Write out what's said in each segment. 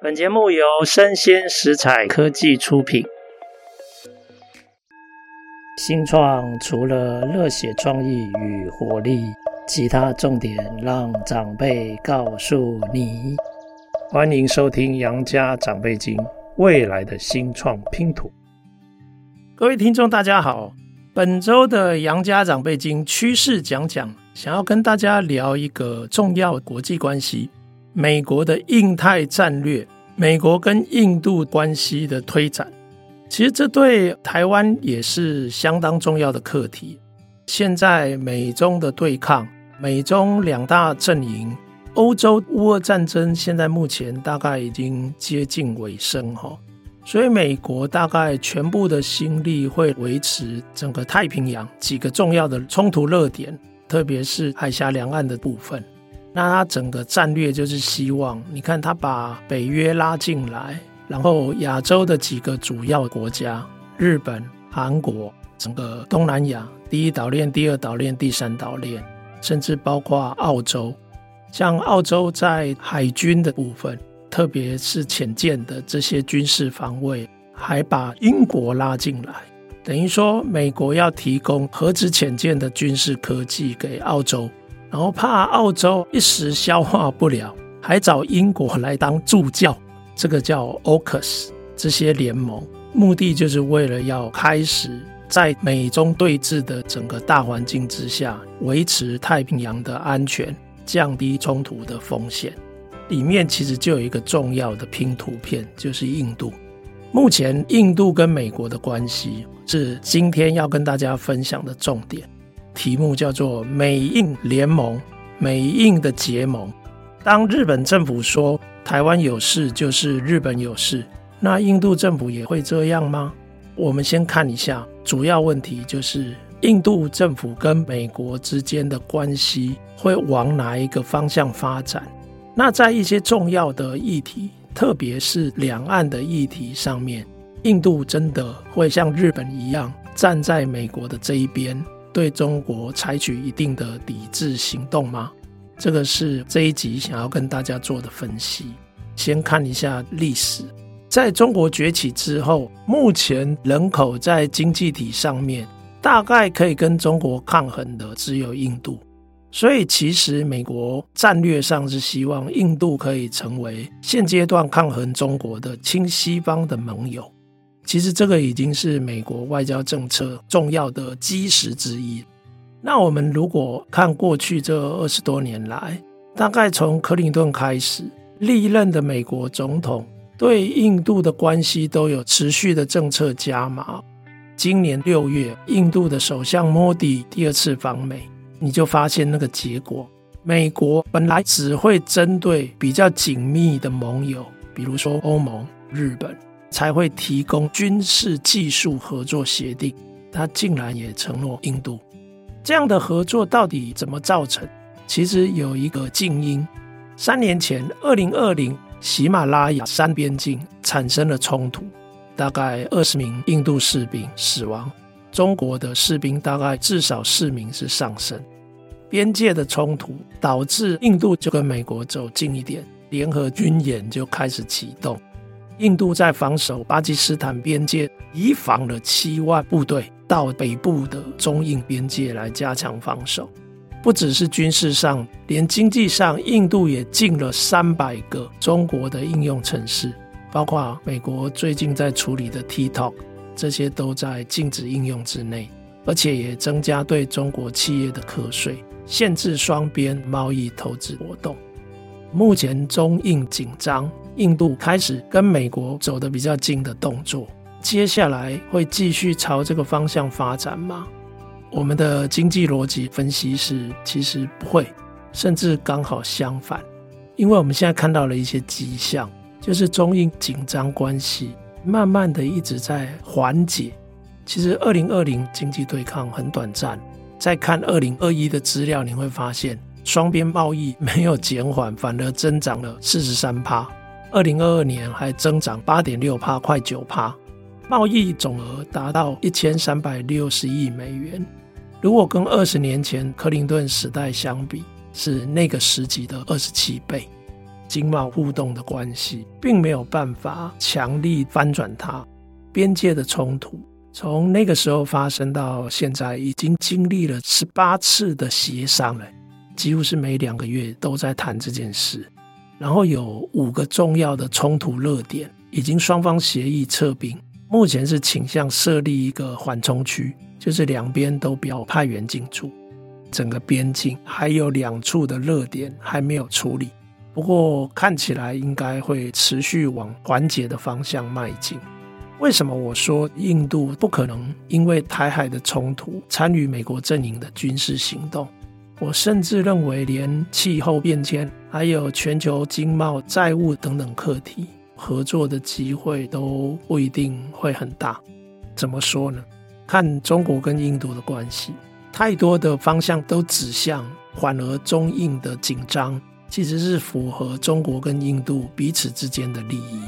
本节目由生鲜食材科技出品。新创除了热血创意与活力，其他重点让长辈告诉你。欢迎收听《杨家长辈经》，未来的新创拼图。各位听众，大家好。本周的《杨家长辈经》趋势讲讲，想要跟大家聊一个重要国际关系。美国的印太战略，美国跟印度关系的推展，其实这对台湾也是相当重要的课题。现在美中的对抗，美中两大阵营，欧洲乌俄战争现在目前大概已经接近尾声哈，所以美国大概全部的心力会维持整个太平洋几个重要的冲突热点，特别是海峡两岸的部分。那他整个战略就是希望，你看他把北约拉进来，然后亚洲的几个主要国家，日本、韩国，整个东南亚第一岛链、第二岛链、第三岛链，甚至包括澳洲，像澳洲在海军的部分，特别是潜舰的这些军事防卫，还把英国拉进来，等于说美国要提供核子潜舰的军事科技给澳洲。然后怕澳洲一时消化不了，还找英国来当助教，这个叫 AUKUS 这些联盟，目的就是为了要开始在美中对峙的整个大环境之下，维持太平洋的安全，降低冲突的风险。里面其实就有一个重要的拼图片，就是印度。目前印度跟美国的关系是今天要跟大家分享的重点。题目叫做“美印联盟”，美印的结盟。当日本政府说台湾有事就是日本有事，那印度政府也会这样吗？我们先看一下主要问题，就是印度政府跟美国之间的关系会往哪一个方向发展？那在一些重要的议题，特别是两岸的议题上面，印度真的会像日本一样站在美国的这一边？对中国采取一定的抵制行动吗？这个是这一集想要跟大家做的分析。先看一下历史，在中国崛起之后，目前人口在经济体上面大概可以跟中国抗衡的只有印度。所以其实美国战略上是希望印度可以成为现阶段抗衡中国的亲西方的盟友。其实这个已经是美国外交政策重要的基石之一。那我们如果看过去这二十多年来，大概从克林顿开始，历任的美国总统对印度的关系都有持续的政策加码。今年六月，印度的首相莫迪第二次访美，你就发现那个结果：美国本来只会针对比较紧密的盟友，比如说欧盟、日本。才会提供军事技术合作协定，他竟然也承诺印度。这样的合作到底怎么造成？其实有一个近因。三年前，二零二零喜马拉雅山边境产生了冲突，大概二十名印度士兵死亡，中国的士兵大概至少四名是丧生。边界的冲突导致印度就跟美国走近一点，联合军演就开始启动。印度在防守巴基斯坦边界，移防了七万部队到北部的中印边界来加强防守。不只是军事上，连经济上，印度也禁了三百个中国的应用城市，包括美国最近在处理的 TikTok，这些都在禁止应用之内，而且也增加对中国企业的课税，限制双边贸易投资活动。目前中印紧张。印度开始跟美国走得比较近的动作，接下来会继续朝这个方向发展吗？我们的经济逻辑分析是，其实不会，甚至刚好相反，因为我们现在看到了一些迹象，就是中印紧张关系慢慢的一直在缓解。其实二零二零经济对抗很短暂，再看二零二一的资料，你会发现双边贸易没有减缓，反而增长了四十三趴。二零二二年还增长八点六趴，快九趴，贸易总额达到一千三百六十亿美元。如果跟二十年前克林顿时代相比，是那个时期的二十七倍。经贸互动的关系，并没有办法强力翻转它。边界的冲突从那个时候发生到现在，已经经历了十八次的协商了，几乎是每两个月都在谈这件事。然后有五个重要的冲突热点，已经双方协议撤兵，目前是倾向设立一个缓冲区，就是两边都不要派员进驻。整个边境还有两处的热点还没有处理，不过看起来应该会持续往缓解的方向迈进。为什么我说印度不可能因为台海的冲突参与美国阵营的军事行动？我甚至认为，连气候变迁、还有全球经贸、债务等等课题，合作的机会都不一定会很大。怎么说呢？看中国跟印度的关系，太多的方向都指向，反而中印的紧张其实是符合中国跟印度彼此之间的利益。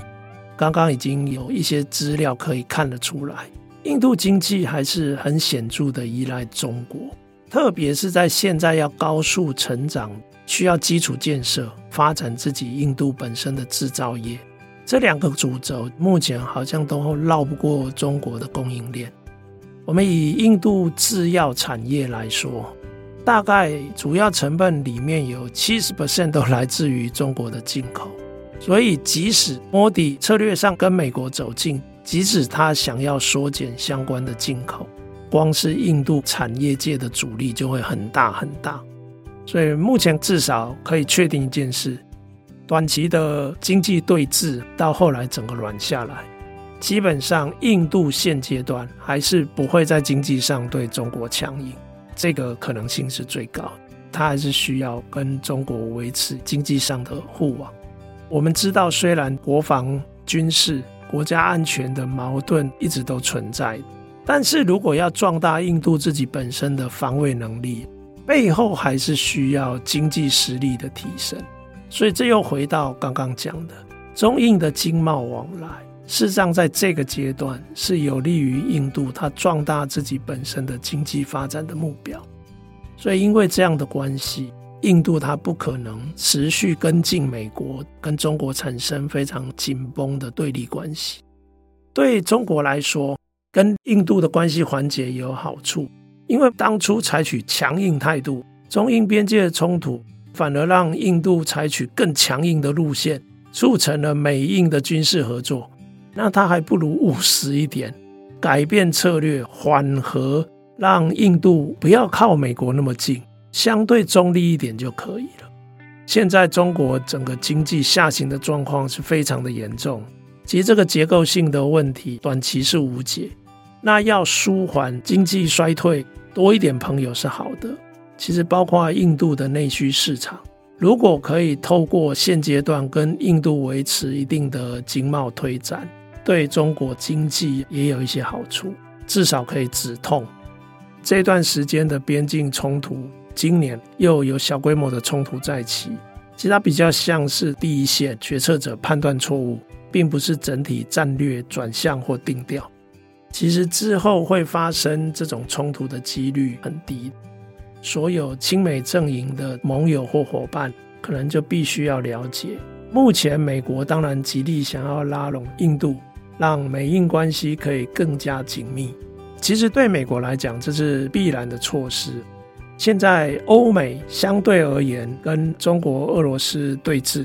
刚刚已经有一些资料可以看得出来，印度经济还是很显著的依赖中国。特别是在现在要高速成长，需要基础建设，发展自己印度本身的制造业，这两个主轴目前好像都绕不过中国的供应链。我们以印度制药产业来说，大概主要成分里面有七十 percent 都来自于中国的进口，所以即使莫迪策略上跟美国走近，即使他想要缩减相关的进口。光是印度产业界的阻力就会很大很大，所以目前至少可以确定一件事：短期的经济对峙到后来整个软下来，基本上印度现阶段还是不会在经济上对中国强硬，这个可能性是最高。它还是需要跟中国维持经济上的互往。我们知道，虽然国防、军事、国家安全的矛盾一直都存在。但是如果要壮大印度自己本身的防卫能力，背后还是需要经济实力的提升。所以这又回到刚刚讲的，中印的经贸往来，事实上在这个阶段是有利于印度它壮大自己本身的经济发展的目标。所以因为这样的关系，印度它不可能持续跟进美国跟中国产生非常紧绷的对立关系。对中国来说，跟印度的关系缓解也有好处，因为当初采取强硬态度，中印边界的冲突反而让印度采取更强硬的路线，促成了美印的军事合作。那他还不如务实一点，改变策略，缓和，让印度不要靠美国那么近，相对中立一点就可以了。现在中国整个经济下行的状况是非常的严重，其实这个结构性的问题短期是无解。那要舒缓经济衰退，多一点朋友是好的。其实包括印度的内需市场，如果可以透过现阶段跟印度维持一定的经贸推展，对中国经济也有一些好处，至少可以止痛。这段时间的边境冲突，今年又有小规模的冲突再起，其实它比较像是第一线决策者判断错误，并不是整体战略转向或定调。其实之后会发生这种冲突的几率很低，所有亲美阵营的盟友或伙伴，可能就必须要了解，目前美国当然极力想要拉拢印度，让美印关系可以更加紧密。其实对美国来讲，这是必然的措施。现在欧美相对而言跟中国、俄罗斯对峙，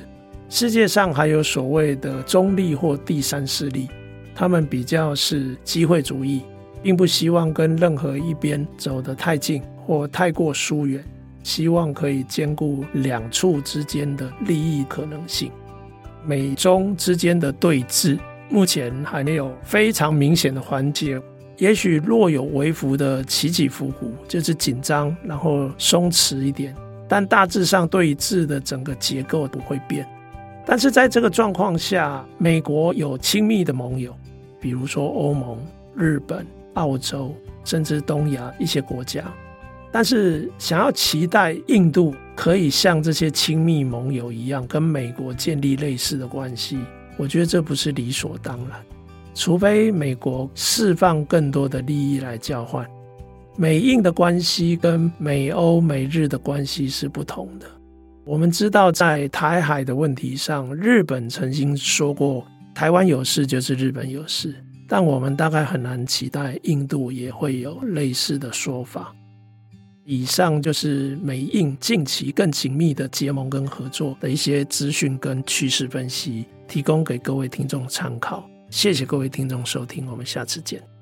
世界上还有所谓的中立或第三势力。他们比较是机会主义，并不希望跟任何一边走得太近或太过疏远，希望可以兼顾两处之间的利益可能性。美中之间的对峙目前还没有非常明显的缓解，也许若有微幅的起起伏伏，就是紧张然后松弛一点，但大致上对峙的整个结构不会变。但是在这个状况下，美国有亲密的盟友。比如说欧盟、日本、澳洲，甚至东亚一些国家，但是想要期待印度可以像这些亲密盟友一样跟美国建立类似的关系，我觉得这不是理所当然。除非美国释放更多的利益来交换，美印的关系跟美欧美日的关系是不同的。我们知道，在台海的问题上，日本曾经说过“台湾有事就是日本有事”，但我们大概很难期待印度也会有类似的说法。以上就是美印近期更紧密的结盟跟合作的一些资讯跟趋势分析，提供给各位听众参考。谢谢各位听众收听，我们下次见。